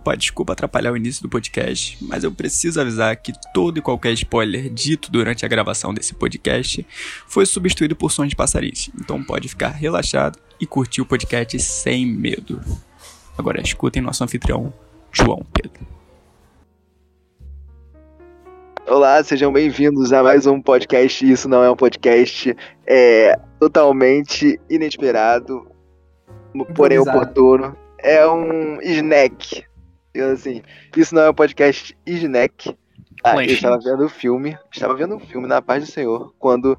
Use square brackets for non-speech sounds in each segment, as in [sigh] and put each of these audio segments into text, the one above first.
Opa, desculpa atrapalhar o início do podcast, mas eu preciso avisar que todo e qualquer spoiler dito durante a gravação desse podcast foi substituído por sons de passarinhos. Então pode ficar relaxado e curtir o podcast sem medo. Agora escutem nosso anfitrião, João Pedro. Olá, sejam bem-vindos a mais um podcast. Isso não é um podcast é totalmente inesperado, porém oportuno. É um snack. Assim, isso não é um podcast snack. Ah, eu estava vendo o filme, estava vendo um filme na paz do Senhor, quando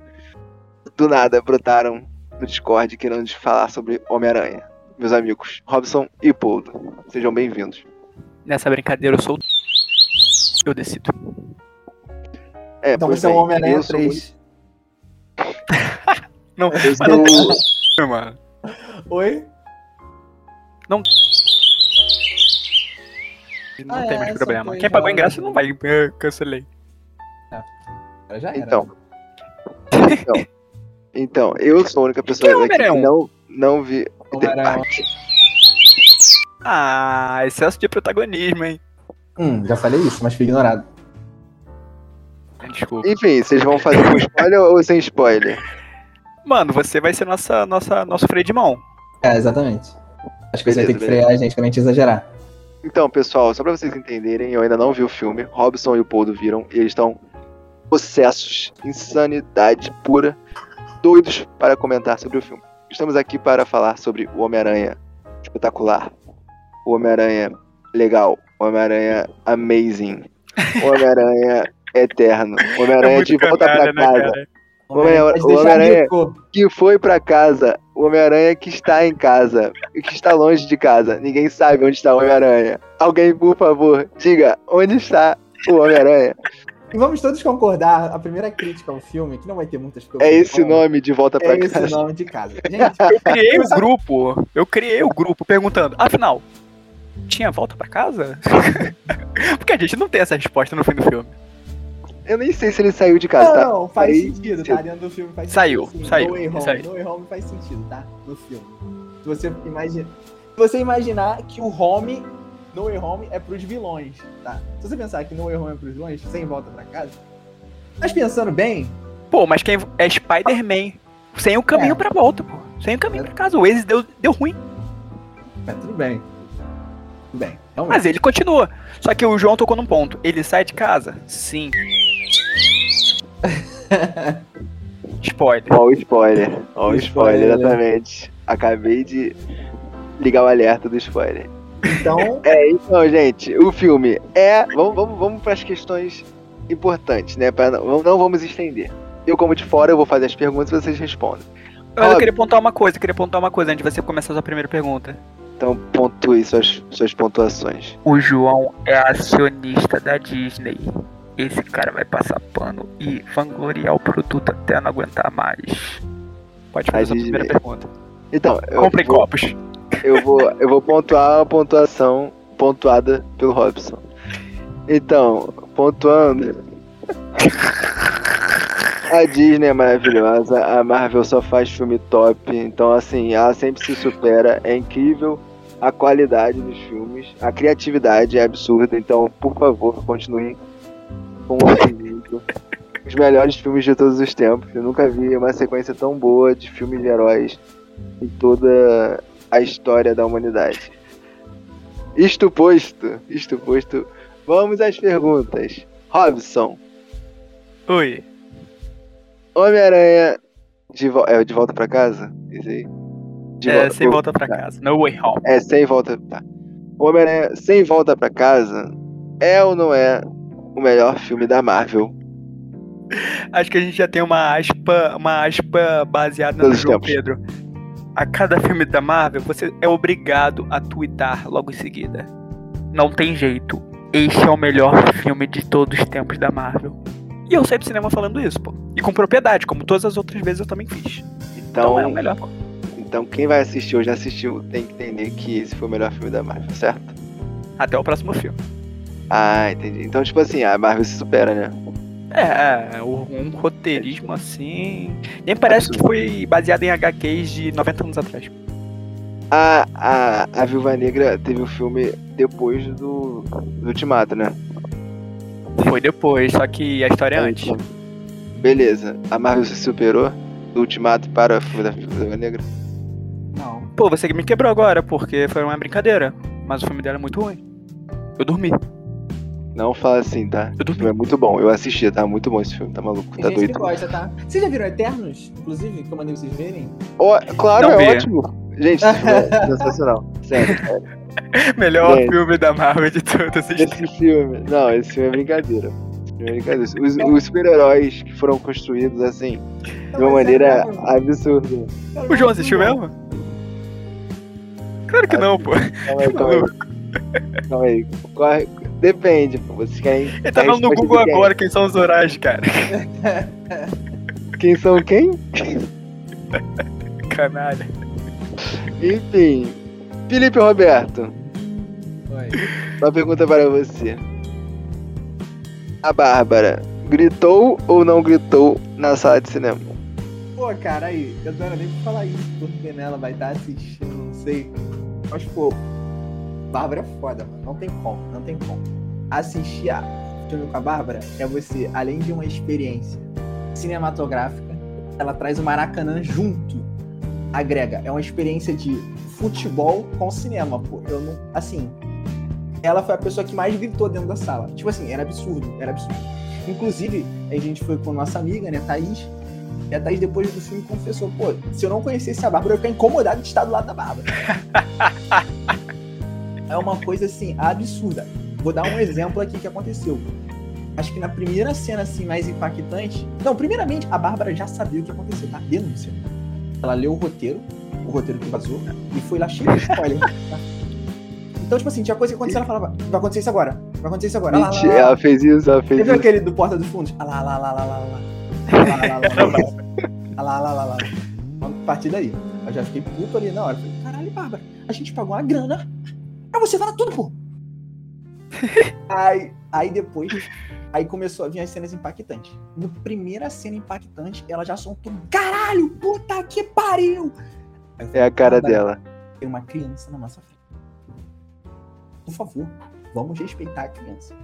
do nada brotaram no Discord querendo falar sobre Homem-Aranha. Meus amigos, Robson e Poldo, sejam bem-vindos. Nessa brincadeira eu sou eu decido. É, então você é o Homem-Aranha 3. não, eu sou... não mano. Oi? Não. Não ah, tem é, mais problema. Quem pagou ingresso não vai. Eu cancelei. É. Já era. Então. então. Então, eu sou a única pessoa que, que não, não vi. Ah, excesso de protagonismo, hein? Hum, já falei isso, mas fui ignorado. Desculpa. Enfim, vocês vão fazer com spoiler ou sem spoiler? Mano, você vai ser nossa, nossa, nosso freio de mão. É, exatamente. Acho que beleza, você vai ter que frear a gente pra gente exagerar. Então, pessoal, só pra vocês entenderem, eu ainda não vi o filme. Robson e o Poldo viram e eles estão possessos, insanidade pura, doidos para comentar sobre o filme. Estamos aqui para falar sobre o Homem-Aranha espetacular, o Homem-Aranha legal, o Homem-Aranha amazing, o Homem-Aranha eterno, o Homem-Aranha é de volta pra né, casa. O Homem-Aranha que foi para casa, o Homem-Aranha que está em casa e que está longe de casa. Ninguém sabe onde está o Homem-Aranha. Alguém, por favor, diga onde está o Homem-Aranha. E vamos todos concordar, a primeira crítica ao filme, que não vai ter muitas coisas. É esse nome de volta pra é casa. É esse nome de casa. [laughs] Gente, eu criei o grupo. Eu criei o grupo perguntando, afinal, tinha volta pra casa? [laughs] Porque a gente não tem essa resposta no fim do filme. Eu nem sei se ele saiu de casa, não, tá? Não, faz Aí, sentido, tá? Dentro do filme faz saiu, sentido. Saiu, no Way Home, saiu. No Way Home faz sentido, tá? No filme. Se você imagina... Se você imaginar que o Home No Way Home é pros vilões, tá? Se você pensar que No Way Home é pros vilões, sem volta pra casa... Mas pensando bem... Pô, mas quem é Spider-Man? Sem o caminho é. pra volta, pô. Sem o caminho é. pra casa. O Waze deu, deu ruim. É, tudo bem. Tudo bem. Realmente. Mas ele continua. Só que o João tocou num ponto. Ele sai de casa? Sim. [laughs] spoiler. Ó o spoiler. Ó o spoiler, exatamente. Acabei de ligar o alerta do spoiler. Então. [laughs] É, então, gente, o filme é. Vamos, vamos, vamos para as questões importantes, né? Pra, não, não vamos estender. Eu, como de fora, eu vou fazer as perguntas e vocês respondem. Eu, eu queria pontuar uma coisa, queria pontuar uma coisa antes de você começar a sua primeira pergunta. Então pontue suas, suas pontuações. O João é acionista da Disney esse cara vai passar pano e vangloriar o produto até não aguentar mais. Pode fazer a, primeira pergunta. Então, Compre vou, copos. Eu vou, eu vou pontuar a pontuação pontuada pelo Robson. Então, pontuando. A Disney é maravilhosa, a Marvel só faz filme top, então assim, ela sempre se supera, é incrível a qualidade dos filmes, a criatividade é absurda, então por favor, continue com Os melhores filmes de todos os tempos. Eu nunca vi uma sequência tão boa de filmes de heróis em toda a história da humanidade. Isto posto, isto posto, vamos às perguntas. Robson. Oi. Homem-Aranha de, vo é, de volta pra casa? Isso aí. De é, volta, sem volta pra casa. No way home. É, sem volta. Tá. Homem-Aranha sem volta pra casa é ou não é o melhor filme da Marvel. Acho que a gente já tem uma aspa, uma aspa baseada Todos no João tempos. Pedro. A cada filme da Marvel, você é obrigado a twittar logo em seguida. Não tem jeito. Este é o melhor filme de todos os tempos da Marvel. E eu saí do cinema falando isso, pô. E com propriedade, como todas as outras vezes eu também fiz. Então, então é o melhor, pô. Então quem vai assistir ou já assistiu tem que entender que esse foi o melhor filme da Marvel, certo? Até o próximo filme. Ah, entendi. Então, tipo assim, a Marvel se supera, né? É, é um roteirismo assim. Nem parece que foi baseado em HQs de 90 anos atrás. A, a, a Viúva Negra teve o um filme depois do, do Ultimato, né? Foi depois, só que a história é antes. Beleza. A Marvel se superou do Ultimato para o filme da Viúva Negra? Não. Pô, você me quebrou agora, porque foi uma brincadeira. Mas o filme dela é muito ruim. Eu dormi. Não fala assim, tá? Eu dormi. é muito bom. Eu assisti, tá? Muito bom esse filme, tá maluco? Tem tá gente doido. que gosta, tá? Vocês já viram Eternos, inclusive, que eu mandei vocês verem? Oh, claro, Não é ótimo. Gente, é [laughs] sensacional. Sério, sério. Melhor Gente, filme da Marvel de todos esses Esse filme. Não, esse filme é brincadeira. É brincadeira. Os, os super-heróis que foram construídos assim, de uma maneira é absurda. O João assistiu mesmo? Claro que não, pô. Calma aí, [laughs] calma aí. Calma aí. Corre. Depende, pô. Vocês querem. Ele tá falando no Google agora quem são os Horais, cara. [laughs] Quem são quem? Canalha. Enfim. Felipe Roberto. Oi. Uma pergunta para você. A Bárbara gritou ou não gritou na sala de cinema? Pô, cara, aí, eu não era nem pra falar isso, porque né, ela vai estar assistindo, não sei. Mas, pô, Bárbara é foda, mano. Não tem como, não tem como. Assistir a filme com a Bárbara é você, além de uma experiência cinematográfica, ela traz o Maracanã junto. Agrega. É uma experiência de futebol com cinema, pô. Eu não. Assim. Ela foi a pessoa que mais gritou dentro da sala. Tipo assim, era absurdo, era absurdo. Inclusive, a gente foi com nossa amiga, né, Thaís. E a Thaís, depois do filme, confessou: pô, se eu não conhecesse a Bárbara, eu ia ficar incomodado de estar do lado da Bárbara. [laughs] é uma coisa, assim, absurda. Vou dar um exemplo aqui que aconteceu. Acho que na primeira cena, assim, mais impactante. Não, primeiramente, a Bárbara já sabia o que aconteceu, tá? Denúncia. Ela leu o roteiro, o roteiro que vazou, e foi lá cheio de spoiler. Tá? Então, tipo assim, tinha coisa que acontecia, ela falava, vai acontecer isso agora, vai acontecer isso agora. Lá, lá, lá. ela fez isso, ela fez Você viu aquele do Porta dos Fundos? Ah lá, lá, lá, lá, lá, lá. Ah lá, lá, lá, lá. Ah lá, lá, lá, lá. A partir daí, eu já fiquei puto ali na hora. Falei, caralho, Bárbara, a gente pagou uma grana pra você falar tudo, pô. [laughs] aí, aí depois, aí começou a vir as cenas impactantes. No primeira cena impactante, ela já soltou, caralho, puta que pariu! É a cara dela. Tem uma criança na nossa frente. Por favor, vamos respeitar a criança.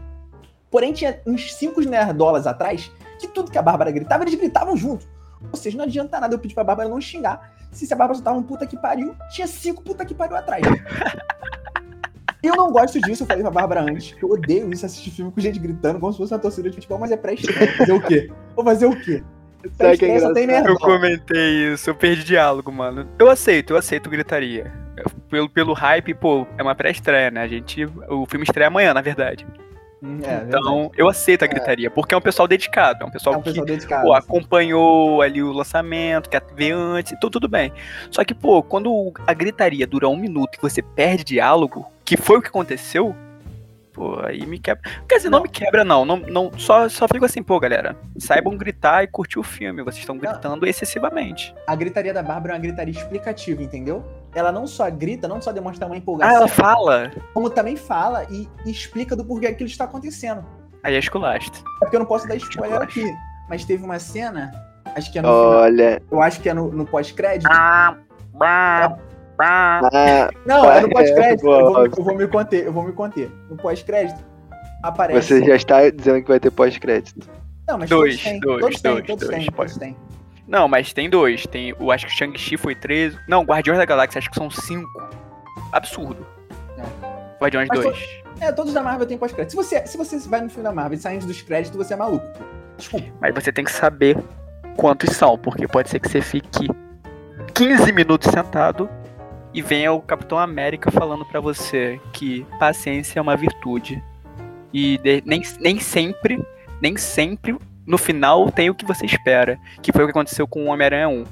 Porém, tinha uns 5 nerdolas atrás que tudo que a Bárbara gritava, eles gritavam junto. Ou seja, não adianta nada eu pedir pra Bárbara não xingar. Se a Bárbara soltava um puta que pariu, tinha cinco puta que pariu atrás. [laughs] Eu não gosto disso, eu falei pra Bárbara antes. Eu odeio isso, assistir filme com gente gritando, como se fosse uma torcida de futebol, mas é pré-estreia. Fazer o quê? Vou fazer o quê? Sabe que é tem eu comentei isso, eu perdi diálogo, mano. Eu aceito, eu aceito gritaria. Pelo, pelo hype, pô, é uma pré-estreia, né? A gente. O filme estreia amanhã, na verdade. Hum, é, então, verdade. eu aceito a é. gritaria, é. porque é um pessoal dedicado, é um pessoal, é um que pessoal pô, acompanhou ali o lançamento, quer ver antes, então tudo bem. Só que, pô, quando a gritaria dura um minuto e você perde diálogo, que foi o que aconteceu, pô, aí me quebra. Quer dizer, não, não me quebra, não. não, não só, só fico assim, pô, galera, saibam gritar e curtir o filme. Vocês estão gritando não. excessivamente. A gritaria da Bárbara é uma gritaria explicativa, entendeu? Ela não só grita, não só demonstra uma empolgação. Ah, ela fala? Como também fala e, e explica do porquê aquilo está acontecendo. Aí é esculasto. É porque eu não posso dar spoiler aqui. Mas teve uma cena, acho que é no Olha. Final, eu acho que é no, no pós-crédito. Ah, ah, ah, não, é no pós-crédito. É, eu, vou, eu vou me conter, eu vou me conter. No pós-crédito, aparece. Você já está dizendo que vai ter pós-crédito. Não, mas dois, têm. Dois, todos dois, têm, dois, têm, todos têm. Não, mas tem dois. Tem, o acho que Shang-Chi foi 13. Não, Guardiões da Galáxia acho que são cinco. Absurdo. É. Guardiões 2. To... É, todos da Marvel tem pós-crédito. Se você, se você vai no filme da Marvel e sai antes dos créditos, você é maluco. Desculpa. Mas você tem que saber quantos são, porque pode ser que você fique 15 minutos sentado e venha o Capitão América falando para você que paciência é uma virtude. E de, nem, nem sempre, nem sempre no final tem o que você espera. Que foi o que aconteceu com o Homem-Aranha 1.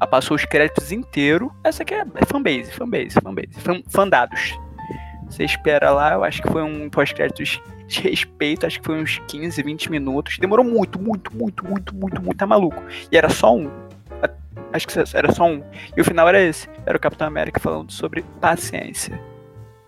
Ela passou os créditos inteiro. Essa aqui é, é fanbase, fanbase, fanbase. Fan, fandados. Você espera lá, eu acho que foi um pós-créditos de respeito, acho que foi uns 15, 20 minutos. Demorou muito, muito, muito, muito, muito, muito, tá maluco. E era só um. Acho que era só um. E o final era esse. Era o Capitão América falando sobre paciência.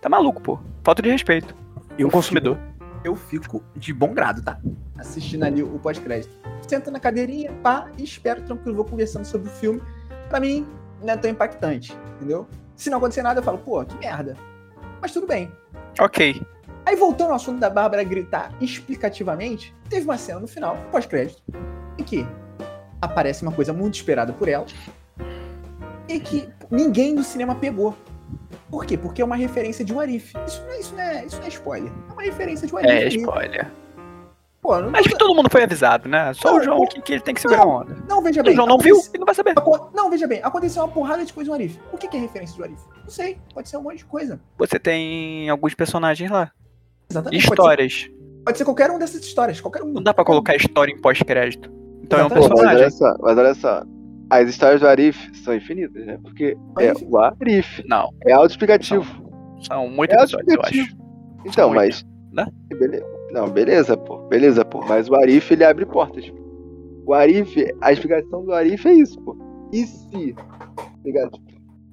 Tá maluco, pô. Falta de respeito. E um consumidor. Eu fico de bom grado, tá? Assistindo ali o pós-crédito. Senta na cadeirinha, pá, e espero tranquilo, vou conversando sobre o filme. Pra mim, não é tão impactante, entendeu? Se não acontecer nada, eu falo, pô, que merda. Mas tudo bem. Ok. Aí voltando ao assunto da Bárbara gritar explicativamente, teve uma cena no final, pós-crédito, em que aparece uma coisa muito esperada por ela e que ninguém no cinema pegou. Por quê? Porque é uma referência de Warif. Isso não é, isso não é, isso não é spoiler. É uma referência de Warif. É spoiler. Pô, não, Acho que todo mundo foi avisado, né? Só Não, o João não, que, que ele tem que segurar a onda. não, veja Se bem. o João não viu, ele não vai saber. Não, veja bem. Aconteceu uma porrada de coisa no Warif. O que que é referência de Warif? Não sei. Pode ser um monte de coisa. Você tem alguns personagens lá. Exatamente. Pode ser, Histórias. pode ser qualquer um dessas histórias. Qualquer um. Não dá pra colocar história em pós-crédito. Então é um. Pô, mas olha personagem. só, mas olha só. As histórias do Arif são infinitas, né? Porque é Arif. o Arif. Não, É autoexplicativo. são muitos É episódios, eu acho. autoexplicativo. Então, São mas. né? Beleza. Não, beleza, pô. Beleza, pô. Mas o Arif, ele abre portas. O Arif, a explicação do Arif é isso, pô. E se? Ligado?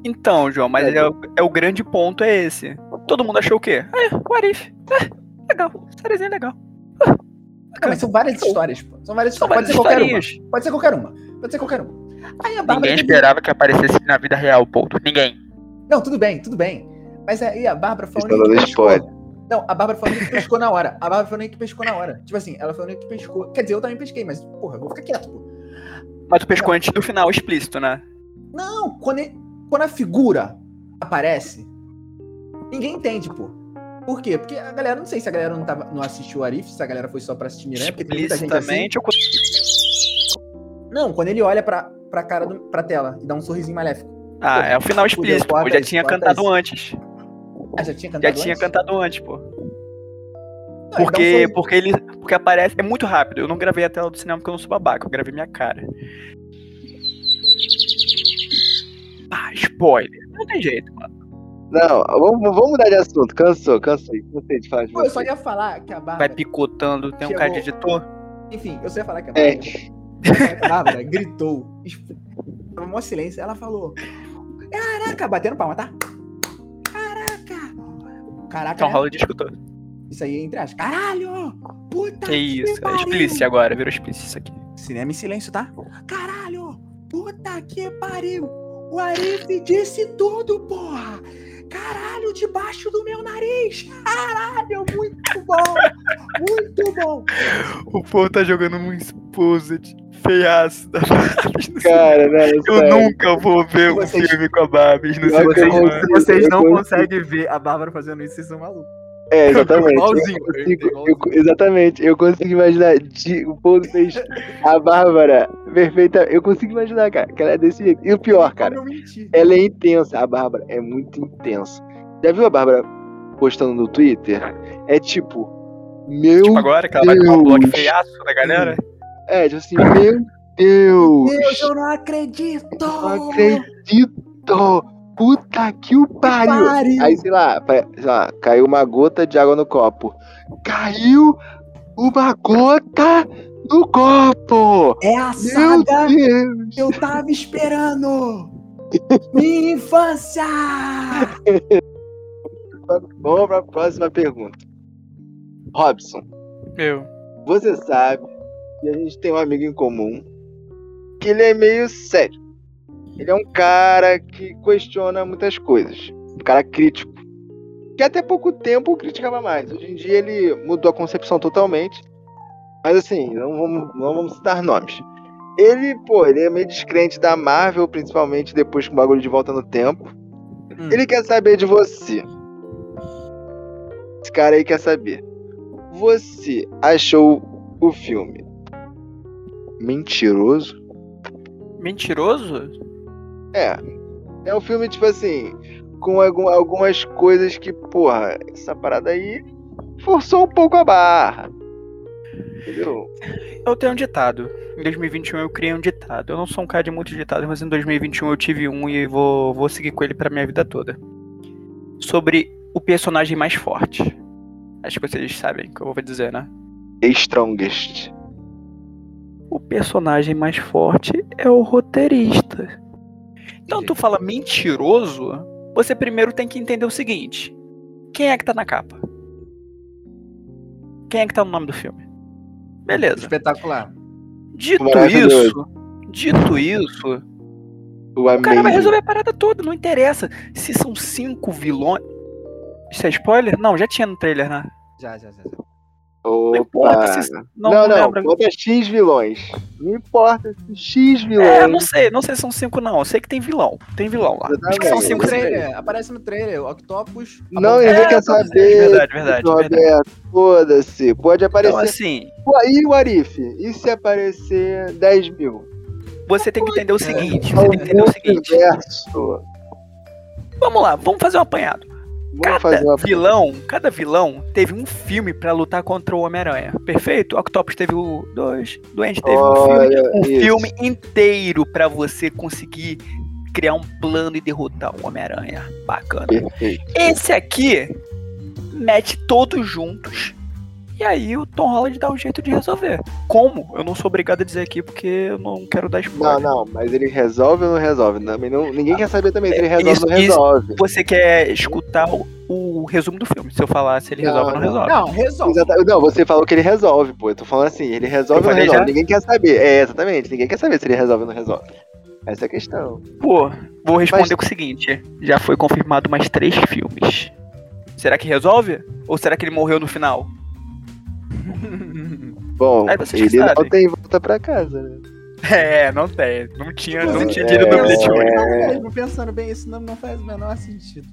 Então, João, mas É, é, o- é o grande ponto é esse. Todo mundo achou o quê? É, o Arif. É, legal. Sériezinha legal. Não, mas são várias histórias, pô. São várias São histórias. várias Pode ser qualquer uma. historinhas. Pode ser qualquer uma. Pode ser qualquer uma. Aí a Bárbara. Ninguém esperava que aparecesse na vida real, ponto. Ninguém. Não, tudo bem, tudo bem. Mas aí a Bárbara foi a Estão única que pescou. Não, a Bárbara foi a única que pescou na hora. A Bárbara foi a única que pescou na hora. Tipo assim, ela foi a única que pescou. Quer dizer, eu também pesquei, mas, porra, eu vou ficar quieto, pô. Mas tu pescou antes do final explícito, né? Não, quando, ele- quando a figura aparece, ninguém entende, pô. Por quê? Porque a galera, não sei se a galera não, tava, não assistiu o Arif, se a galera foi só pra assistir Miranha, porque tem muita gente assim. Eu Não, quando ele olha pra, pra cara, do, pra tela e dá um sorrisinho maléfico. Ah, é o final explícito, pô. Já tinha cantado isso. antes. Ah, já tinha Já cantado tinha antes? cantado antes, pô. Não, ele dá um Porque, sorriso- porque ele. Porque aparece. É muito rápido. Eu não gravei a tela do cinema porque eu não sou babaca, eu gravei minha cara. Ah, spoiler. Não tem jeito, mano. Não, vamos, vamos mudar de assunto. Cansou, cansei. Cansei de falar de Pô, eu só você. ia falar que a Vai Bárbara. picotando, tem um Chegou. cara de editor. Enfim, eu só ia falar que a É. Bárbara. A Bárbara gritou. Tava mó silêncio. Ela falou: Caraca, batendo palma, tá? Caraca! Caraca, Então né? escutou. Isso aí é entre as. Caralho! Puta Que isso, é pariu! explícito agora, virou explícito isso aqui. Cinema em silêncio, tá? Caralho! Puta que pariu! O Arif disse tudo, porra! Caralho, debaixo do meu nariz! Caralho, muito bom! Muito bom! O povo tá jogando um exposit feiaço da no Cara, né? Eu sério. nunca vou ver um Vocês- filme com a que eu cinema. consigo. vocês não conseguem ver a Bárbara fazendo isso, vocês são malucos. É, exatamente. Igualzinho, Eu consigo- igualzinho. eu- exatamente. Eu consigo imaginar. de- o povo fez a Bárbara perfeita. Eu consigo imaginar, cara, que ela é desse jeito. E o pior, cara, eu ela é intensa. A Bárbara é muito intensa. Já viu a Bárbara postando no Twitter? É tipo. Meu. Tipo agora, que ela vai tomar um bloco Deus. feiaço da galera. É, tipo assim, meu Deus. Deus, eu não acredito! Não acredito! Puta que o pariu! pariu. Aí, sei lá, sei lá, caiu uma gota de água no copo. Caiu uma gota no copo! É a Meu saga Deus! que eu tava esperando! Minha infância! [laughs] Vamos pra próxima pergunta. Robson, Meu. você sabe que a gente tem um amigo em comum que ele é meio sério. Ele é um cara que questiona muitas coisas. Um cara crítico. Que até pouco tempo criticava mais. Hoje em dia ele mudou a concepção totalmente. Mas assim, não vamos, não vamos citar nomes. Ele, pô, ele é meio descrente da Marvel, principalmente depois com o bagulho de volta no tempo. Hum. Ele quer saber de você. Esse cara aí quer saber. Você achou o filme mentiroso? Mentiroso? É. É um filme, tipo assim, com algum- algumas coisas que, porra, essa parada aí forçou um pouco a barra. Entendeu? Eu tenho um ditado. Em 2021 eu criei um ditado. Eu não sou um cara de muitos ditados, mas em 2021 eu tive um e vou, vou seguir com ele pra minha vida toda. Sobre o personagem mais forte. Acho que vocês sabem o que eu vou dizer, né? Strongest. O personagem mais forte é o roteirista. Então tu fala mentiroso, você primeiro tem que entender o seguinte: quem é que tá na capa? Quem é que tá no nome do filme? Beleza. Espetacular. Dito Maravilhoso. isso, dito isso, O, o cara vai resolver a parada toda, não interessa. Se são cinco vilões. Isso é spoiler? Não, já tinha no trailer, né? Já, já, já. Opa. Não importa se. Não, não, não, não bota X vilões. Não importa se X vilões. É, não sei, não sei se são cinco, não. Eu sei que tem vilão. Tem vilão lá. Acho que são cinco trailer. Aparece no trailer, Octopus. Não, ninguém é, quer saber. Verdade, verdade. verdade. Foda-se. Pode aparecer. Então, assim. Aí o Arif, e se aparecer 10 mil? Você tem que entender o seguinte. Você tem que entender o seguinte. Vamos lá, vamos fazer um apanhado. Cada vilão, cada vilão teve um filme para lutar contra o Homem-Aranha. Perfeito? Octopus teve o dois, Doente teve Olha, um filme, um filme inteiro para você conseguir criar um plano e derrotar o Homem-Aranha. Bacana. Perfeito. Esse aqui mete todos juntos e aí o Tom Holland dá um jeito de resolver. Como? Eu não sou obrigado a dizer aqui porque eu não quero dar spoiler. Não, não, mas ele resolve ou não resolve? Também não, ninguém quer saber também se ele resolve isso, ou não resolve. Isso, você quer escutar o, o, resumo do filme, se eu falar se ele não, resolve ou não resolve. Não, resolve. não, você falou que ele resolve, pô. Eu tô falando assim, ele resolve ou não resolve? Já? Ninguém quer saber. É, exatamente, ninguém quer saber se ele resolve ou não resolve. Essa é a questão. Pô, vou responder mas... com o seguinte: já foi confirmado mais três filmes. Será que resolve? Ou será que ele morreu no final? Bom, ele não tem volta pra casa, né? É, não tem. Não tinha, não tinha dinheiro no bilhete único. Pensando bem, isso não, não faz o menor sentido.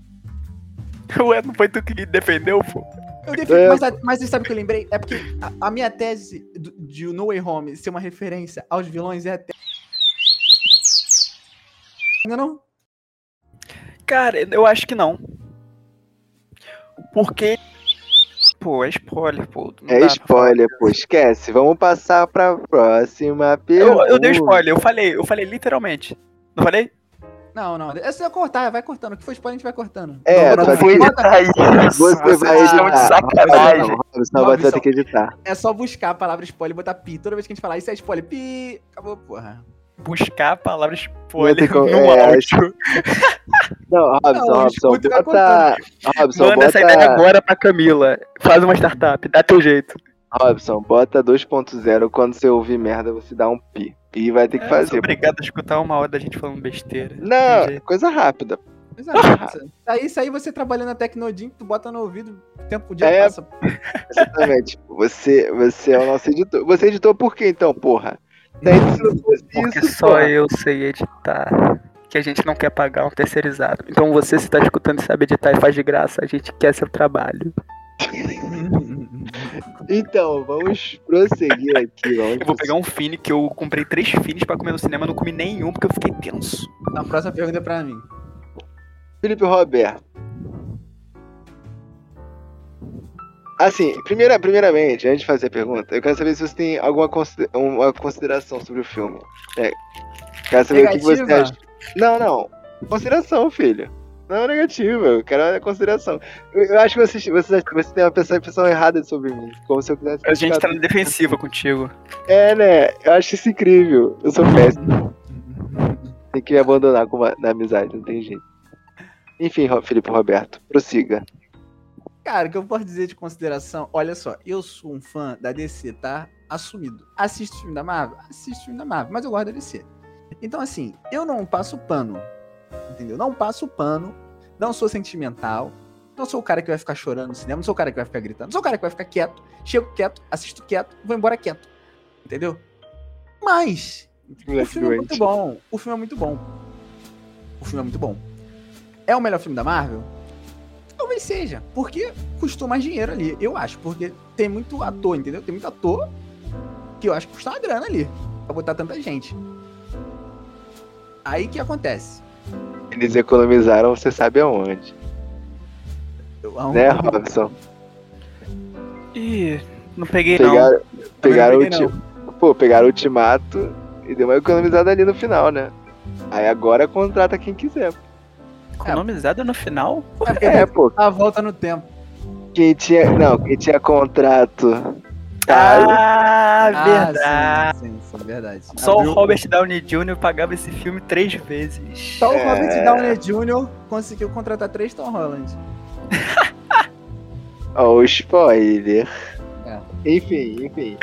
Ué, não foi tu que defendeu, pô? Eu defendo, é. mas, mas sabe o que eu lembrei? É porque a, a minha tese do, de No Way Home ser uma referência aos vilões é até. Ainda não? Cara, eu acho que não. Porque pô, é spoiler, pô. é spoiler, pô, esquece. Vamos passar pra próxima pergunta. Eu, eu dei spoiler, eu falei, eu falei literalmente. Não falei? Não, não. É só cortar, vai cortando. O que foi spoiler, a gente vai cortando. É, não, não foi editar isso. Você vai editar. De sacanagem. Não, vai ter que editar. É só buscar a palavra spoiler e botar pi. Toda vez que a gente falar isso é spoiler. Pi. Acabou, porra buscar a palavra spoiler no é, áudio. Não, [laughs] Robson, não, Robson, bota... Robson, Manda bota... essa ideia agora pra Camila. Faz uma startup, dá teu jeito. Robson, bota 2.0, quando você ouvir merda, você dá um pi. E vai ter que é, fazer. Obrigado a escutar uma hora da gente falando besteira. Não, coisa rápida. Coisa rápida. aí, isso aí você trabalhando na Tecnodin, tu bota no ouvido, o tempo dia é, passa. [laughs] Exatamente. Você, você é o nosso editor. Você editou por quê então, porra? Porque isso, só pô. eu sei editar. Que a gente não quer pagar um terceirizado. Então você, se tá escutando e sabe editar e faz de graça, a gente quer seu trabalho. [laughs] então, vamos prosseguir aqui. Vamos eu vou pegar um Fini, que eu comprei três Finis pra comer no cinema, não comi nenhum porque eu fiquei tenso. A próxima pergunta é pra mim. Felipe Roberto. Assim, primeira, primeiramente, antes de fazer a pergunta, eu quero saber se você tem alguma considera uma consideração sobre o filme. É, quero saber Negativa. o que você acha. Não, não. Consideração, filho. Não é negativa, eu quero a consideração. Eu, eu, acho que você, você, você tem uma percepção errada sobre mim. Como se eu quisesse. A gente tá na defensiva contigo. É, né? Eu acho isso incrível. Eu sou péssimo. tem que me abandonar com uma, na amizade, não tem jeito. Enfim, Felipe Roberto, prossiga. Cara, o que eu posso dizer de consideração? Olha só, eu sou um fã da DC, tá? Assumido. Assisto filme da Marvel? Assisto filme da Marvel, mas eu gosto da DC. Então, assim, eu não passo pano. Entendeu? Não passo pano. Não sou sentimental. Não sou o cara que vai ficar chorando no cinema. Não sou o cara que vai ficar gritando. Não sou o cara que vai ficar quieto. Chego quieto, assisto quieto, vou embora quieto. Entendeu? Mas. O filme é muito bom. O filme é muito bom. O filme é muito bom. É o melhor filme da Marvel? Talvez seja, porque custou mais dinheiro ali, eu acho, porque tem muito ator, entendeu? Tem muito ator que eu acho que custou uma grana ali, pra botar tanta gente. Aí que acontece? Eles economizaram, você sabe aonde. Eu, Né, Robson? Ih, não peguei pegaram, não. Pegaram não peguei, o não. Pô, pegaram o ultimato e deu uma economizada ali no final, né? Aí agora contrata quem quiser. Economizado no final? É, pô. A volta no tempo. Quem tinha. Não, quem tinha contrato. Ah, ah verdade. Sim, sim, sim, verdade. Só Abriu... o Robert Downey Jr. pagava esse filme três vezes. Só é... o Robert Downey Jr. conseguiu contratar três Tom Holland. [laughs] Ó, oh, spoiler. É. Enfim, enfim.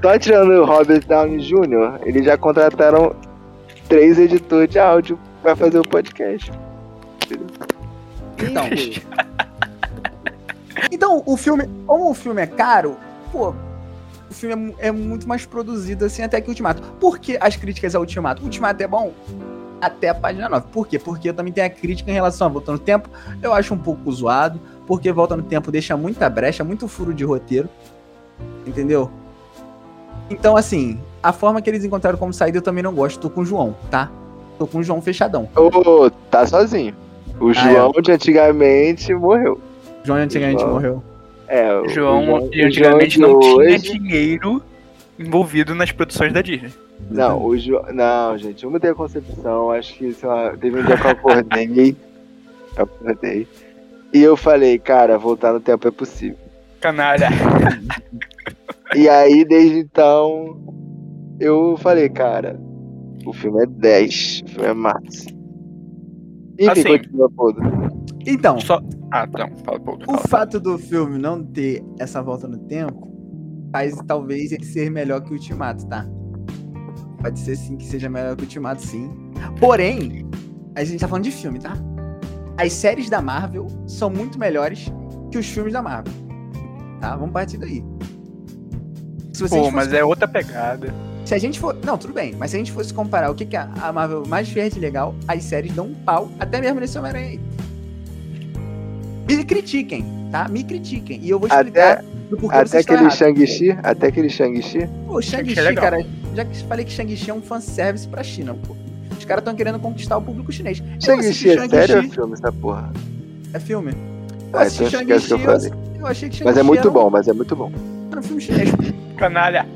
Só tirando o Robert Downey Jr., eles já contrataram três editores de áudio vai fazer o podcast. Então, [laughs] então, o filme, como o filme é caro, pô, o filme é, é, muito mais produzido assim até que Ultimato. Por que as críticas ao Ultimato? Ultimato é bom até a página 9. Por quê? Porque eu também tenho a crítica em relação a Volta no Tempo. Eu acho um pouco zoado, porque Volta no Tempo deixa muita brecha, muito furo de roteiro. Entendeu? Então, assim, a forma que eles encontraram como saída eu também não gosto. Tô com o João, tá? Tô com o João fechadão. Ô, oh, tá sozinho. O ah, João é. de antigamente morreu. João de antigamente João. morreu. É, o João, João de antigamente João de não hoje... tinha dinheiro envolvido nas produções da Disney. Não, o jo... não, gente, vamos ter a concepção. Acho que sei lá, teve um dia que eu acordei. [laughs] eu acordei. E eu falei, cara, voltar no tempo é possível. Canalha. [laughs] e aí, desde então, eu falei, cara, o filme é 10, o filme é massa. Enfim, assim, continua. Então, Só... ah, então, fala, o fato do filme não ter essa volta no tempo faz talvez ele ser melhor que o Ultimato, tá? Pode ser sim que seja melhor que o Ultimato, sim. Porém, a gente tá falando de filme, tá? As séries da Marvel são muito melhores que os filmes da Marvel. Tá? Vamos partir daí. Se Pô, mas fosse... é outra pegada. Se a gente for. Não, tudo bem, mas se a gente fosse comparar o que, que a Marvel mais fez de legal, as séries dão um pau, até mesmo nesse Homem-Aranha aí. Me critiquem, tá? Me critiquem. E eu vou explicar até, do porquê Até aquele Shang-Chi? Até aquele Shang-Chi? Pô, Shang-Chi, cara, já que falei que Shang-Chi é um fanservice pra China, pô. Os caras estão querendo conquistar o público chinês. Shang-Chi é sério ou é filme essa porra? É filme. Eu ah, então Shang-Chi, eu, eu, achei que Shang-Chi Mas é muito bom, mas é muito bom. Era um filme chinês. Canalha.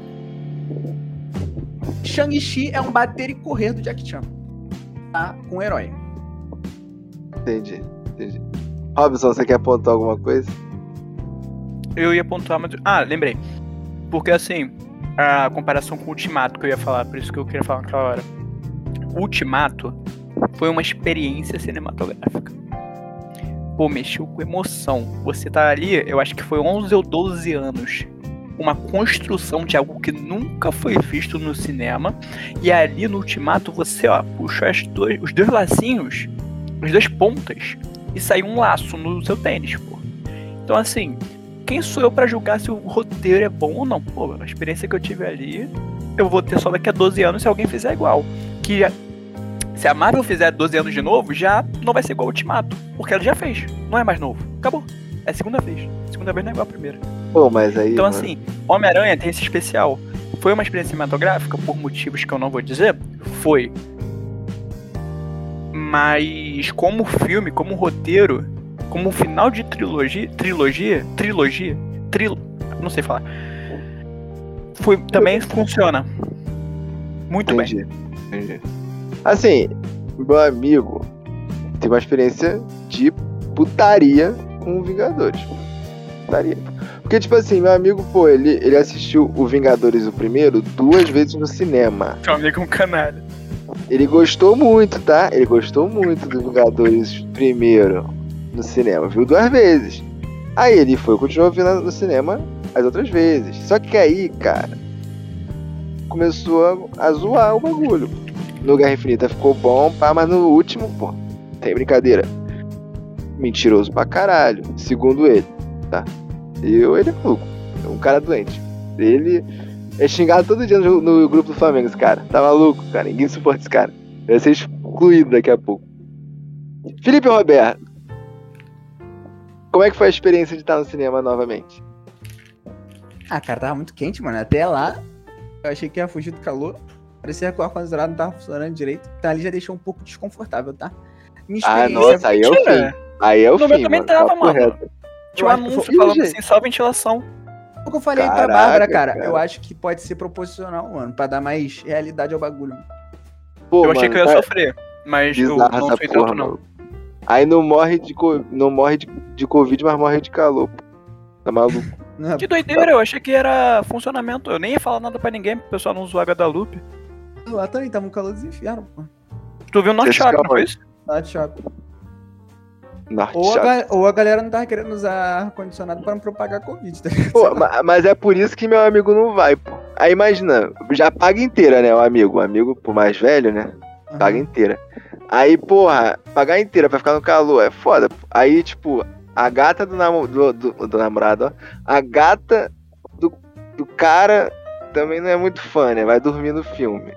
Shang-Chi é um bater e correr do Jack Chan. Tá? Com um herói. Entendi, entendi. Robson, você quer pontuar alguma coisa? Eu ia pontuar, mas. Ah, lembrei. Porque assim, a comparação com o Ultimato que eu ia falar, por isso que eu queria falar naquela hora. O Ultimato foi uma experiência cinematográfica. Pô, mexeu com emoção. Você tá ali, eu acho que foi 11 ou 12 anos uma construção de algo que nunca foi visto no cinema. E ali no Ultimato você, ó, puxa dois, os dois lacinhos, as duas pontas, e saiu um laço no seu tênis, pô. Então assim, quem sou eu para julgar se o roteiro é bom ou não? Pô, a experiência que eu tive ali, eu vou ter só daqui a 12 anos se alguém fizer igual. Que se a Marvel fizer 12 anos de novo, já não vai ser igual ao Ultimato. Porque ela já fez. Não é mais novo. Acabou. É a segunda vez. A segunda vez não é igual a primeira. Pô, mas aí. Então, mano... assim, Homem-Aranha tem esse especial. Foi uma experiência cinematográfica, por motivos que eu não vou dizer? Foi. Mas, como filme, como roteiro, como final de trilogia. Trilogia? Trilogia? Tril... Não sei falar. Foi, também funciona. Muito entendi, bem. Entendi. Assim, meu amigo tem uma experiência de putaria com Vingadores. Putaria. Porque, tipo assim, meu amigo, pô, ele, ele assistiu o Vingadores o primeiro duas vezes no cinema. Seu amigo é um canalha. Ele gostou muito, tá? Ele gostou muito do Vingadores primeiro no cinema. Viu duas vezes. Aí ele foi, continuou vindo no cinema as outras vezes. Só que aí, cara, começou a, a zoar o bagulho. No Guerra Infinita ficou bom, pá, mas no último, pô, tem brincadeira. Mentiroso pra caralho, segundo ele, tá? Eu, ele é maluco. É um cara doente. Ele é xingado todo dia no, no, grupo do Flamengo, esse cara. Tá maluco, cara. Ninguém suporta esse cara. Vai ser excluído daqui a pouco. Felipe Roberto. Como é que foi a experiência de estar no cinema novamente? Ah, cara, tava muito quente, mano. Até lá, eu achei que ia fugir do calor. Parecia que o ar-condicionado não tava funcionando direito. Então ali já deixou um pouco desconfortável, tá? Minha ah, nossa, aí é o fim. Aí é o no fim. meu também mano. tava, mano. Tinha um anúncio falando assim, só ventilação. O que eu falei Caraca, pra Bárbara, cara, cara, eu acho que pode ser proporcional, mano, pra dar mais realidade ao bagulho. Pô, eu mano, achei que eu ia tá sofrer, mas eu não sou tanto, não. Aí não morre de, não morre de, de Covid, mas morre de calor. Tá maluco? [laughs] que doideira, eu achei que era funcionamento. Eu nem ia falar nada pra ninguém, pro pessoal não zoar da loop. Lá também, tava um calor dos infernos, pô. Tu viu o North Shop, não foi isso? North Shop. Ou a, ou a, galera não tava querendo usar ar-condicionado pra não propagar Covid, tá Pô, mas é por isso que meu amigo não vai, pô. Aí imagina, já paga inteira, né, o amigo. O amigo, por mais velho, né? Paga inteira. Aí, porra, pagar inteira pra ficar no calor é foda. Aí, tipo, a gata do, namo, do, do, do namorado, ó, a gata do, do cara também não é muito fã, né? Vai dormir no filme.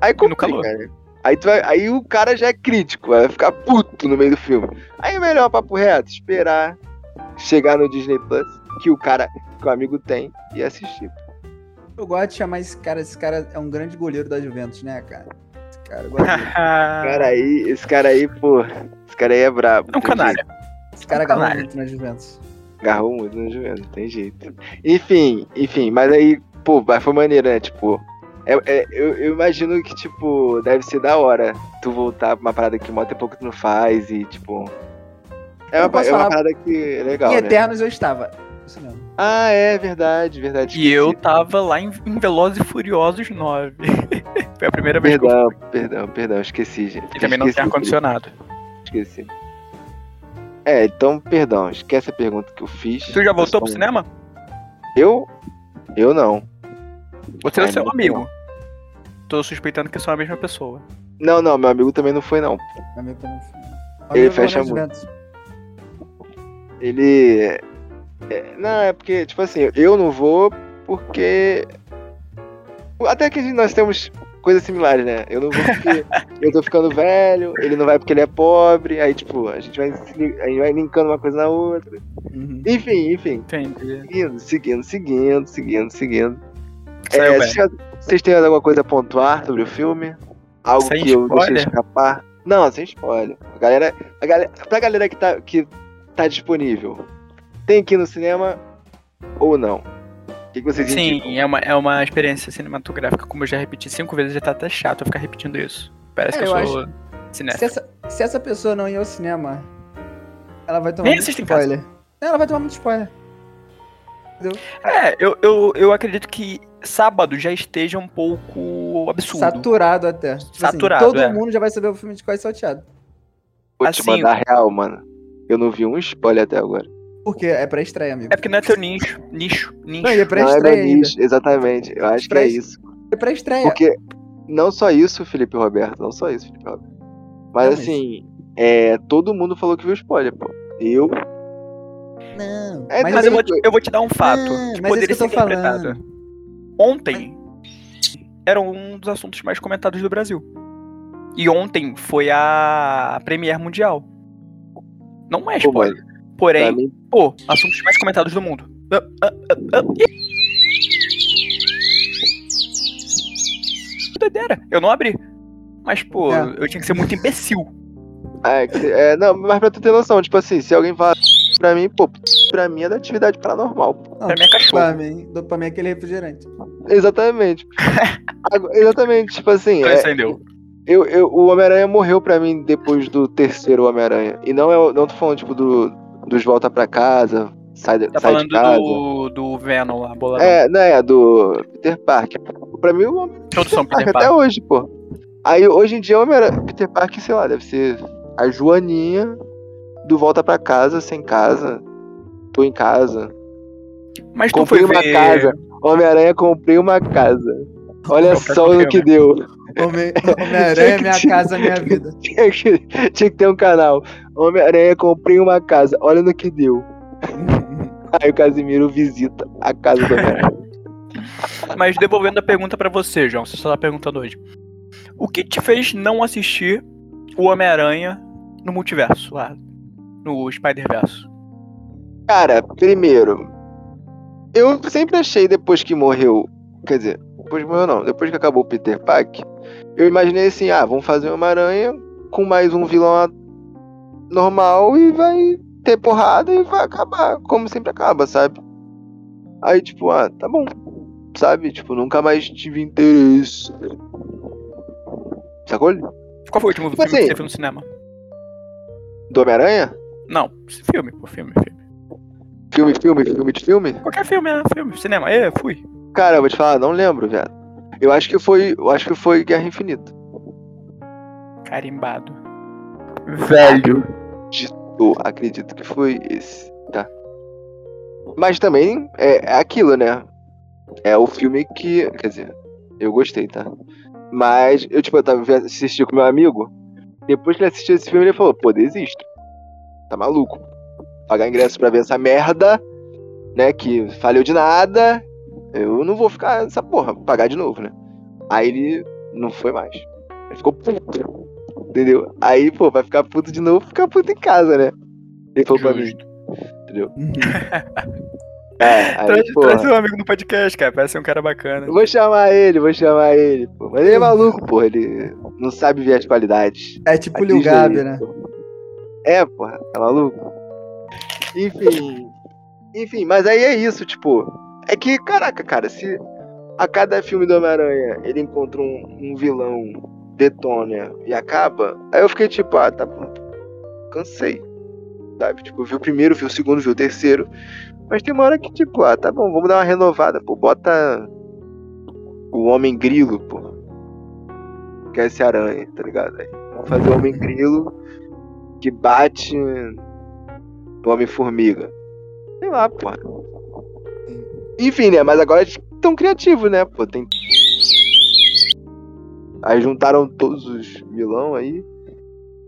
Aí complica, no calor. Né? Aí, vai, aí o cara já é crítico, vai ficar puto no meio do filme. Aí é melhor, papo reto, esperar chegar no Disney Plus, que o cara, que o amigo tem, e assistir. Eu gosto de chamar esse cara, esse cara é um grande goleiro da Juventus, né, cara? Esse cara, [laughs] esse cara aí, esse cara aí, pô, esse cara aí é brabo. É um canalha. Esse cara é um agarrou muito na Juventus. Agarrou muito na Juventus, tem jeito. Enfim, enfim, mas aí, pô, foi maneiro, né? Tipo, é, é, eu, eu, imagino que, tipo, deve ser da hora tu voltar pra uma parada que mó tempo que tu não faz e, tipo. É uma, é uma parada que é legal. Em né? Eternos eu estava. Ah, é verdade, verdade. E eu tava lá em, em Velozes e Furiosos 9. [laughs] Foi a primeira vez perdão, que eu Perdão, perdão, esqueci, gente. E também não tem ar-condicionado. Esqueci. É, então, perdão, esquece a pergunta que eu fiz. Tu já voltou pro cinema? Eu? Eu não. Você é seu amigo. Tô suspeitando que são a mesma pessoa. Não, não, meu amigo também não foi, não. Meu amigo também não foi. Ele fecha muito. Ele. É, não, é porque, tipo assim, eu não vou porque. Até que nós temos coisas similares, né? Eu não vou porque [laughs] eu tô ficando velho, ele não vai porque ele é pobre, aí, tipo, a gente vai, a gente vai linkando uma coisa na outra. Uhum. Enfim, enfim. Entendi. Seguindo, seguindo, seguindo, seguindo, seguindo. É, vocês têm alguma coisa a pontuar sobre o filme? Algo sem que eu deixei escapar? Não, sem spoiler. A galera, a galera, pra galera que tá, que tá disponível, tem que ir no cinema ou não? O que, que vocês Sim, é uma, é uma experiência cinematográfica. Como eu já repeti cinco vezes, já tá até chato eu ficar repetindo isso. Parece é, que eu, eu sou cinéfilo. Se essa, se essa pessoa não ir ao cinema, ela vai tomar Nem muito spoiler. Ela vai tomar muito spoiler. Entendeu? É, eu, eu, eu acredito que sábado já esteja um pouco absurdo. Saturado até. Tipo assim, Saturado. Assim, todo é. mundo já vai saber o filme de quase salteado. Vou assim, te mandar real, mano. Eu não vi um spoiler até agora. Porque é pra estreia, amigo. É porque não é teu nicho. Nicho. Nicho. Não, é pra não, estreia. É nicho, exatamente. Eu acho que é isso. É pra estreia. Porque não só isso, Felipe Roberto. Não só isso, Felipe Roberto. Mas não, assim, é, todo mundo falou que viu spoiler, pô. Eu. Não. É, mas, mas eu, vou te, eu, vou te, dar um fato não, que poderia ser interpretado. Falando. Ontem era um dos assuntos mais comentados do Brasil. E ontem foi a Premier Mundial. Não é spoiler. Porém, pô, assuntos mais comentados do mundo. Uh, uh, uh, Doideira, eu não abri. Mas, pô, é. eu tinha que ser muito imbecil. É, é, não, mas pra tu ter noção, tipo assim, se alguém fala pra mim, pô, pra mim é da atividade paranormal. Não, pra mim é cachorro. Pra mim, pra mim é aquele refrigerante. Exatamente. [laughs] Exatamente, tipo assim. Então é, Eu, eu, o Homem-Aranha morreu pra mim depois do terceiro Homem-Aranha. E não é não tô falando, tipo, do, dos Volta pra Casa, sai, tá sai falando de casa. Do, do Venom lá, boladão. É, né, do Peter Parker. Pra mim, o Homem Peter Parker até hoje, pô. Aí, hoje em dia, o Homem-Aranha, Peter Parker, sei lá, deve ser a Joaninha do Volta pra Casa, sem casa. Tô em casa. Mas tu Comprei uma ver... casa. Homem-Aranha, comprei uma casa. Olha só o que deu. [laughs] Homem-Aranha, minha casa, minha vida. Tinha que, tinha que ter um canal. Homem-Aranha, comprei uma casa. Olha no que deu. [laughs] Aí o Casimiro visita a casa do Homem-Aranha. [laughs] Mas devolvendo a pergunta para você, João, você só tá perguntando hoje. O que te fez não assistir o Homem-Aranha no multiverso, lá, no Spider-Verse? Cara, primeiro, eu sempre achei depois que morreu. Quer dizer, depois que morreu não, depois que acabou o Peter Parker, eu imaginei assim, ah, vamos fazer uma aranha com mais um vilão normal e vai ter porrada e vai acabar, como sempre acaba, sabe? Aí, tipo, ah, tá bom. Sabe? Tipo, nunca mais tive interesse. Sacou? Qual foi o último tipo filme assim, que você viu no cinema? Do Homem-Aranha? Não, filme, pô, filme, filme. Filme, filme, filme de filme? Qualquer filme, é filme, cinema. É, fui. Cara, eu vou te falar, não lembro, velho. Eu acho que foi. Eu acho que foi Guerra Infinita. Carimbado. Velho. Acredito, acredito que foi esse, tá? Mas também é, é aquilo, né? É o filme que. Quer dizer, eu gostei, tá? Mas eu, tipo, eu tava assistindo com meu amigo. Depois que ele assistiu esse filme, ele falou, pô, desisto. Tá maluco. Pagar ingresso pra ver essa merda, né? Que falhou de nada. Eu não vou ficar nessa porra, pagar de novo, né? Aí ele não foi mais. Ele ficou puto. Entendeu? Aí, pô, vai ficar puto de novo, ficar puto em casa, né? Ele falou pra mim. Entendeu? [laughs] É, aí, traz, traz seu amigo no podcast, cara. Parece ser um cara bacana. vou chamar ele, vou chamar ele, pô. Mas ele é maluco, pô. Ele não sabe ver as qualidades. É tipo o Lil Gabi, né? É, porra, tá maluco? Enfim. Enfim, mas aí é isso, tipo. É que, caraca, cara, se a cada filme do Homem-Aranha ele encontra um, um vilão, detona e acaba, aí eu fiquei tipo, ah, tá. Cansei. Sabe? Tipo, vi o primeiro, vi o segundo, vi o terceiro. Mas tem uma hora que, tipo, ah, tá bom, vamos dar uma renovada, pô. Bota o Homem Grilo, pô. Que é esse aranha, tá ligado? Aí, vamos fazer o Homem Grilo que bate no Homem-Formiga. Sei lá, pô. Enfim, né? Mas agora tão criativo, né? Pô, tem. Aí juntaram todos os vilão aí.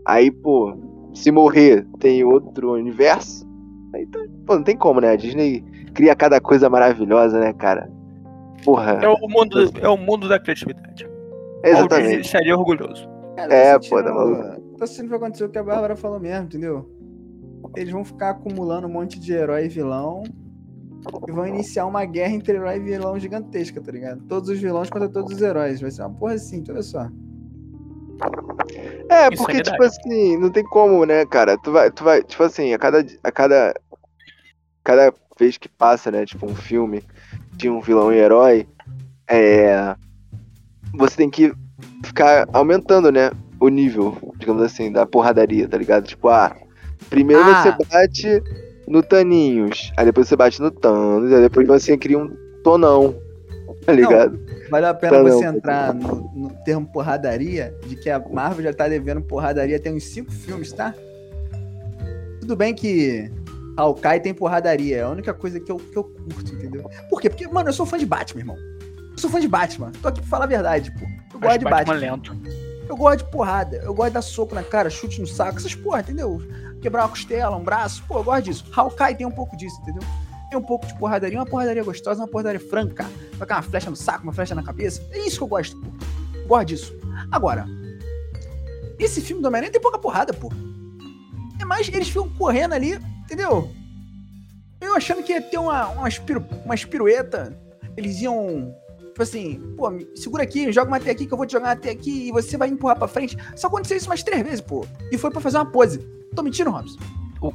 Aí, pô, se morrer tem outro universo. Aí tá, pô, não tem como, né? A Disney cria cada coisa maravilhosa, né, cara? Porra. É o mundo, é o mundo da criatividade. Exatamente. Estaria orgulhoso. Cara, é, pô, tá maluco. Tá sentindo o que aconteceu o que a Bárbara falou mesmo, entendeu? Eles vão ficar acumulando um monte de herói e vilão e vão iniciar uma guerra entre herói e vilão gigantesca, tá ligado? Todos os vilões contra todos os heróis. Vai ser uma porra assim, olha só. É, porque, tipo assim, não tem como, né, cara? Tu vai, tu vai, tipo assim, a cada, a cada, cada vez que passa, né, tipo, um filme de um vilão e herói, é. Você tem que ficar aumentando, né, o nível, digamos assim, da porradaria, tá ligado? Tipo, ah, primeiro ah. você bate no Taninhos, aí depois você bate no Thanos, aí depois você cria um tonão, tá ligado? Não, vale a pena tonão, você entrar no, no, termo porradaria, de que a Marvel já tá devendo porradaria tem uns cinco filmes, tá? Tudo bem que Hawkeye tem porradaria, é a única coisa que eu, que eu curto, entendeu? Por quê? Porque, mano, eu sou fã de Batman, irmão. Eu sou fã de Batman. Tô aqui pra falar a verdade, pô. Eu gosto de Batman. Batman lento. Eu gosto de porrada. Eu gosto de dar soco na cara, chute no saco, essas porra, entendeu? quebrar uma costela, um braço. Pô, eu gosto disso. Hawkeye tem um pouco disso, entendeu? Tem um pouco de porradaria, uma porradaria gostosa, uma porradaria franca. Cair uma flecha no saco, uma flecha na cabeça. É isso que eu gosto, pô. Gosto disso. Agora, esse filme do Homem-Aranha tem pouca porrada, pô. É mais, eles ficam correndo ali, entendeu? Eu achando que ia ter uma, uma, espiru, uma espirueta. Eles iam Tipo assim, pô, segura aqui, joga uma até aqui que eu vou te jogar até aqui e você vai empurrar pra frente. Só aconteceu isso mais três vezes, pô. E foi pra fazer uma pose. Tô mentindo, Robson? O,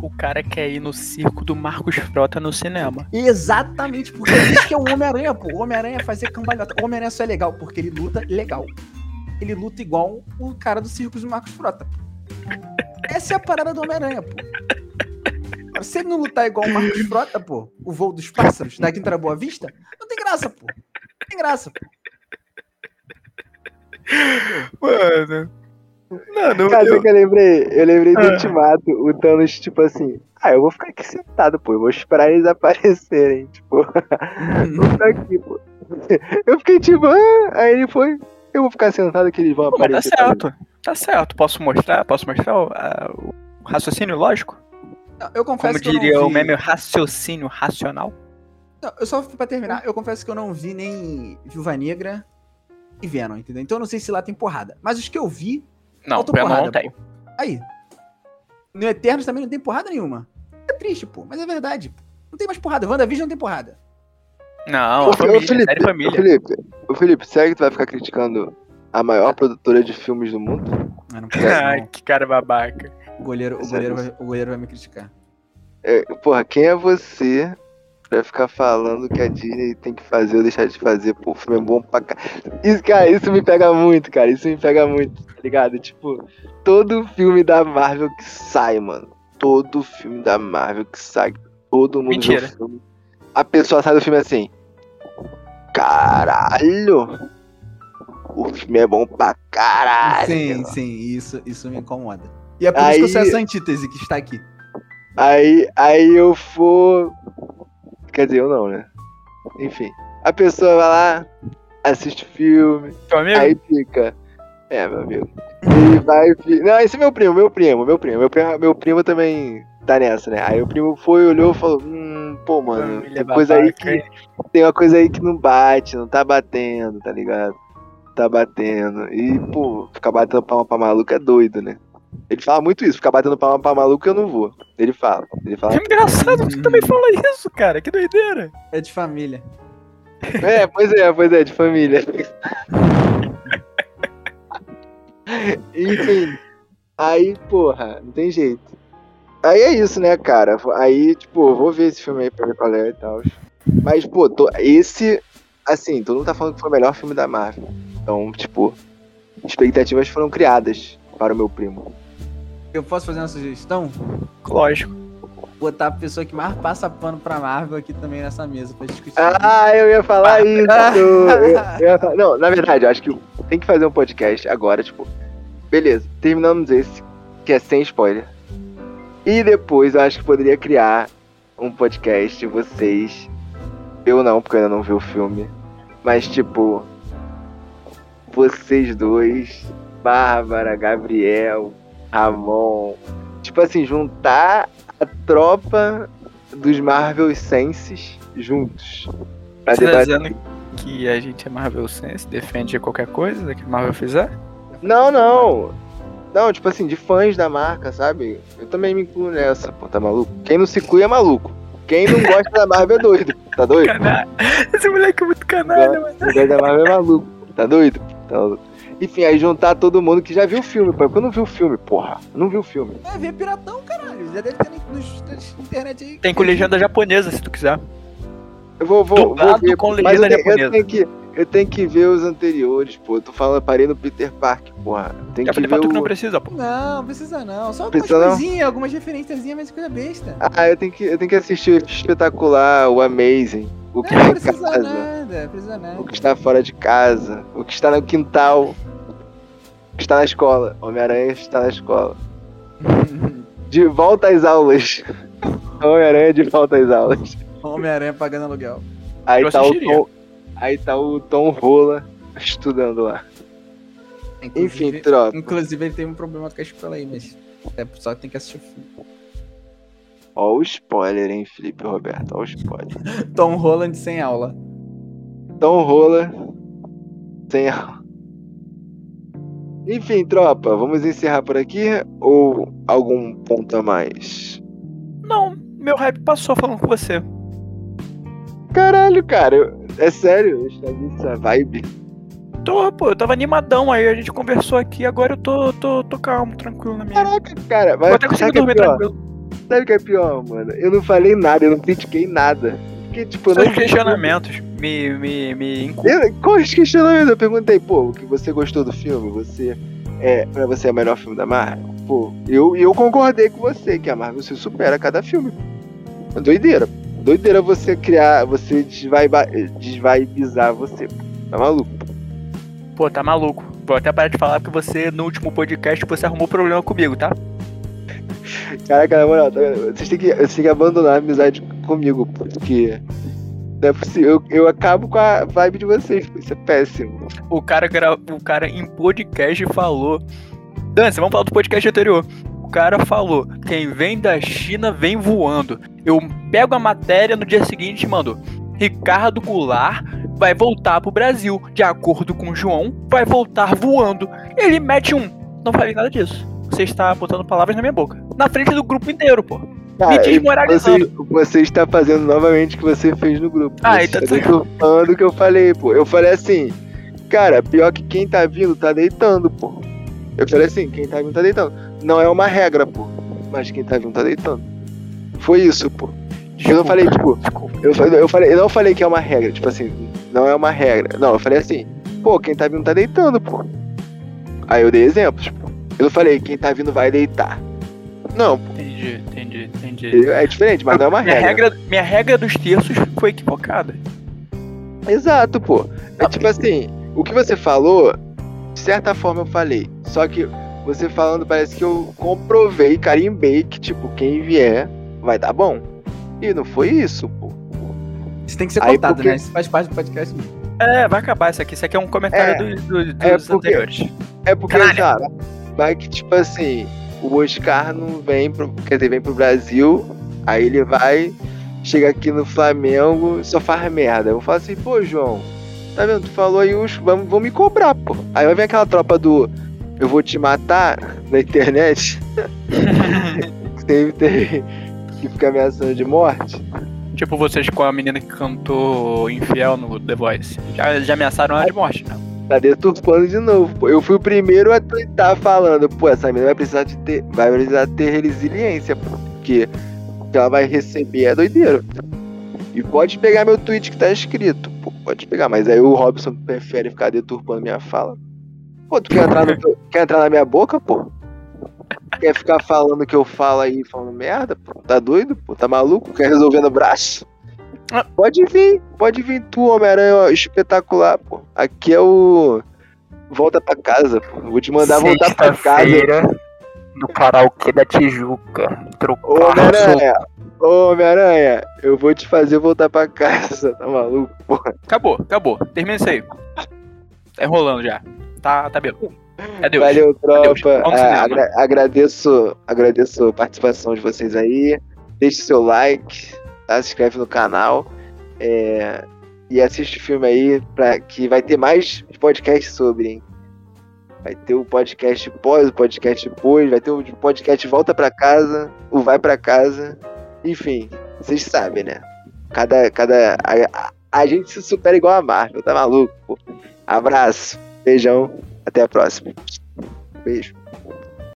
o cara quer ir no circo do Marcos Frota no cinema. Exatamente, porque é isso que é o Homem-Aranha, pô. O Homem-Aranha é fazer cambalhota. O Homem-Aranha só é legal porque ele luta legal. Ele luta igual o cara do circo do Marcos Frota. Essa é a parada do Homem-Aranha, pô. Se ele não lutar igual o Marcos Frota, pô, o voo dos pássaros da Quinta Boa Vista, não tem graça, pô tem graça. Mano. Não, não, Cara, eu... que eu lembrei? Eu lembrei do ah. ultimato, o Thanos, tipo assim, ah, eu vou ficar aqui sentado, pô, eu vou esperar eles [laughs] aparecerem, tipo, vou ficar aqui, pô. [laughs] Eu fiquei tipo, ah, aí ele foi, eu vou ficar sentado que eles vão pô, tá aparecer. Tá certo, tá certo, posso mostrar, posso mostrar o, a, o raciocínio lógico? Eu confesso Como diria o meme raciocínio racional. Não, eu só pra terminar, eu confesso que eu não vi nem Viúva Negra e Venom, entendeu? Então eu não sei se lá tem porrada. Mas os que eu vi. Não, porrada, não tem. Pô. Aí. No Eternos também não tem porrada nenhuma. É triste, pô, mas é verdade. Não tem mais porrada. WandaVision não tem porrada. Não, ô, família, Felipe, família. Ô, Felipe, ô, Felipe, sério que tu vai ficar criticando a maior produtora de filmes do mundo? Ah, [laughs] não Ai, que cara babaca. O goleiro, o goleiro, vai, o goleiro vai me criticar. É, porra, quem é você pra ficar falando que a Disney tem que fazer ou deixar de fazer, pô, o filme é bom pra cá. Isso, cara, isso me pega muito, cara. Isso me pega muito, tá ligado? Tipo, todo filme da Marvel que sai, mano. Todo filme da Marvel que sai, todo mundo Mentira. vê o filme. A pessoa sai do filme assim. Caralho! O filme é bom pra caralho. Sim, sim, isso, isso me incomoda. E é por aí, isso que eu sou essa antítese que está aqui. Aí, aí eu for Quer dizer, eu não, né? Enfim. A pessoa vai lá, assiste filme, aí fica. É, meu amigo. Ele vai. Não, esse é meu primo, meu primo, meu primo. Meu primo, meu primo também tá nessa, né? Aí o primo foi, olhou e falou: Hum, pô, mano, tem coisa aí que. Tem uma coisa aí que não bate, não tá batendo, tá ligado? Tá batendo. E, pô, ficar batendo palma pra maluco é doido, né? Ele fala muito isso, ficar batendo palma pra maluco eu não vou. Ele fala. Ele fala. Que engraçado, você também fala isso, cara. Que doideira. É de família. É, pois é, pois é, de família. Enfim. Aí, porra, não tem jeito. Aí é isso, né, cara? Aí, tipo, vou ver esse filme aí pra ver qual é e tal. Mas, pô, tô, esse, assim, todo mundo tá falando que foi o melhor filme da Marvel. Então, tipo, expectativas foram criadas para o meu primo. Eu posso fazer uma sugestão? Lógico. Botar a pessoa que mais passa pano pra Marvel aqui também nessa mesa pra discutir. Ah, eu ia falar isso! eu, eu ia falar... Não, na verdade, eu acho que tem que fazer um podcast agora, tipo, beleza, terminamos esse, que é sem spoiler. E depois eu acho que poderia criar um podcast, vocês. Eu não, porque eu ainda não vi o filme. Mas tipo. Vocês dois, Bárbara, Gabriel, Ramon. Tipo assim, juntar a tropa dos Marvel Senses juntos. Pra Você tá dizendo que a gente é Marvel Sense, defende qualquer coisa que a Marvel fizer? Não, não. Não, tipo assim, de fãs da marca, sabe? Eu também me incluo nessa, pô, tá maluco? Quem não se inclui é maluco. Quem não gosta da Marvel é doido, tá doido? Canalha. Esse moleque é muito canalha, mano. Quem gosta da Marvel é maluco, tá doido? Tá maluco. Enfim, aí juntar todo mundo que já viu o filme, pô. Eu não vi o filme, porra. não vi o filme. É, ver piratão, caralho. Já deve ter nos, nos internet aí. Tem com legenda japonesa, se tu quiser. Eu vou, vou, vou ver, com legenda eu, japonesa. Eu tenho, que, eu tenho que ver os anteriores, pô. Eu tô falando, parei no Peter Park, porra. Tem Já que ver tu o... que não precisa, pô. Não, precisa não. Só algumas Precisa não? coisinhas, algumas referênciazinhas, mas coisa besta. Ah, eu tenho que, eu tenho que assistir o espetacular, o Amazing. O que não, tá em precisa casa. nada, precisa nada. O que está fora de casa. O que está no quintal. Que está na escola. Homem-Aranha está na escola. De volta às aulas. [laughs] Homem-Aranha de volta às aulas. Homem-Aranha pagando aluguel. Aí Eu tá, o. Tom, aí tá o Tom Rola estudando lá. Enfim, Inclusive, troca. inclusive ele tem um problema com a escola aí, mas é só tem que assistir o filme. Ó o spoiler, hein, Felipe Roberto. Ó o spoiler. [laughs] Tom Holland sem aula. Tom Rola sem a... Enfim, tropa, vamos encerrar por aqui ou algum ponto a mais? Não, meu hype passou falando com você. Caralho, cara, eu- é sério, eu estraguei essa vibe. Tô, pô, eu tava animadão aí, a gente conversou aqui, agora eu tô, tô, tô calmo, tranquilo na minha. Caraca, cara, Vou mas até conseguir é dormir pior? tranquilo. Sabe o que é pior, mano? Eu não falei nada, eu não critiquei nada. Porque, tipo, eu Seus não questionamentos me, me, me Eu, qual os questionamentos? Eu perguntei, pô, o que você gostou do filme? Você é, pra você é o melhor filme da Marvel? Pô, eu, eu concordei com você que a Marvel se supera a cada filme. É doideira. Doideira você criar, você desvaibizar você. Tá maluco? Pô, tá maluco. Vou até parar de falar porque você, no último podcast, você arrumou problema comigo, tá? Caraca, na moral, tá vocês têm que, vocês têm que abandonar a amizade comigo, porque é possível. Eu, eu acabo com a vibe de vocês, isso é péssimo. O cara, gra- o cara em podcast falou. Dance, vamos falar do podcast anterior. O cara falou: quem vem da China vem voando. Eu pego a matéria no dia seguinte e mando. Ricardo Goulart vai voltar pro Brasil. De acordo com o João, vai voltar voando. Ele mete um. Não falei nada disso. Você está botando palavras na minha boca. Na frente do grupo inteiro, pô. Cara, desmoralizando. Você, você está fazendo novamente o que você fez no grupo. Ah, você então tá- falando o que eu falei, pô. Eu falei assim, cara, pior que quem tá vindo tá deitando, pô. Eu falei assim, quem tá vindo tá deitando. Não é uma regra, pô. Mas quem tá vindo tá deitando. Foi isso, pô. Eu não falei, tipo, Desculpa. eu, eu, falei, eu não falei que é uma regra, tipo assim, não é uma regra. Não, eu falei assim, pô, quem tá vindo tá deitando, pô. Aí eu dei exemplos, pô. Eu não falei, quem tá vindo vai deitar. Não, pô. Entendi, entendi, entendi. É diferente, mas não é uma minha regra. regra. Minha regra dos terços foi equivocada. Exato, pô. É Ah, tipo assim, o que você falou, de certa forma eu falei. Só que você falando parece que eu comprovei, carimbei que, tipo, quem vier vai dar bom. E não foi isso, pô. Isso tem que ser Aí, contado, porque- né? Isso faz parte do podcast. É, vai acabar isso aqui. Isso aqui é um comentário É, do- do- é dos porque- anteriores. É porque, Canalha. sabe, Mas que, tipo assim, o Oscar não vem pro. Quer dizer, vem pro Brasil, aí ele vai, chega aqui no Flamengo só faz merda. Eu falo assim, pô, João, tá vendo? Tu falou aí, os, vão me cobrar, pô. Aí vai vir aquela tropa do eu vou te matar na internet. [laughs] teve, teve que fica ameaçando de morte. Tipo vocês com a menina que cantou Infiel no The Voice. Já, já ameaçaram ela de morte, não? Tá deturpando de novo. Pô. Eu fui o primeiro a twittar falando, pô, essa menina vai precisar de ter. Vai precisar ter resiliência, porque ela vai receber é doideira. E pode pegar meu tweet que tá escrito. Pô, pode pegar, mas aí o Robson prefere ficar deturpando minha fala. Pô, tu quer entrar, no, quer entrar na minha boca, pô? Quer ficar falando que eu falo aí, falando merda, pô? Tá doido, pô? Tá maluco? Quer resolver no braço? Pode vir, pode vir tu, Homem-Aranha espetacular, pô. Aqui é o. Volta pra casa, pô. Vou te mandar voltar pra casa. No karaokê da Tijuca. Homem-Aranha, Homem-Aranha, eu vou te fazer voltar pra casa, tá maluco, pô? Acabou, acabou. Termina isso aí. Tá enrolando já. Tá, tá bem. Adeus. Valeu, tropa. Ah, agra agradeço, agradeço a participação de vocês aí. Deixe seu like, tá? se inscreve no canal. É, e assiste o filme aí, pra, que vai ter mais podcasts sobre, hein? Vai ter o podcast pós, o podcast depois, vai ter o podcast Volta pra Casa, o Vai pra Casa. Enfim, vocês sabem, né? Cada. cada a, a, a gente se supera igual a Marvel, tá maluco? Pô. Abraço, beijão, até a próxima. Beijo.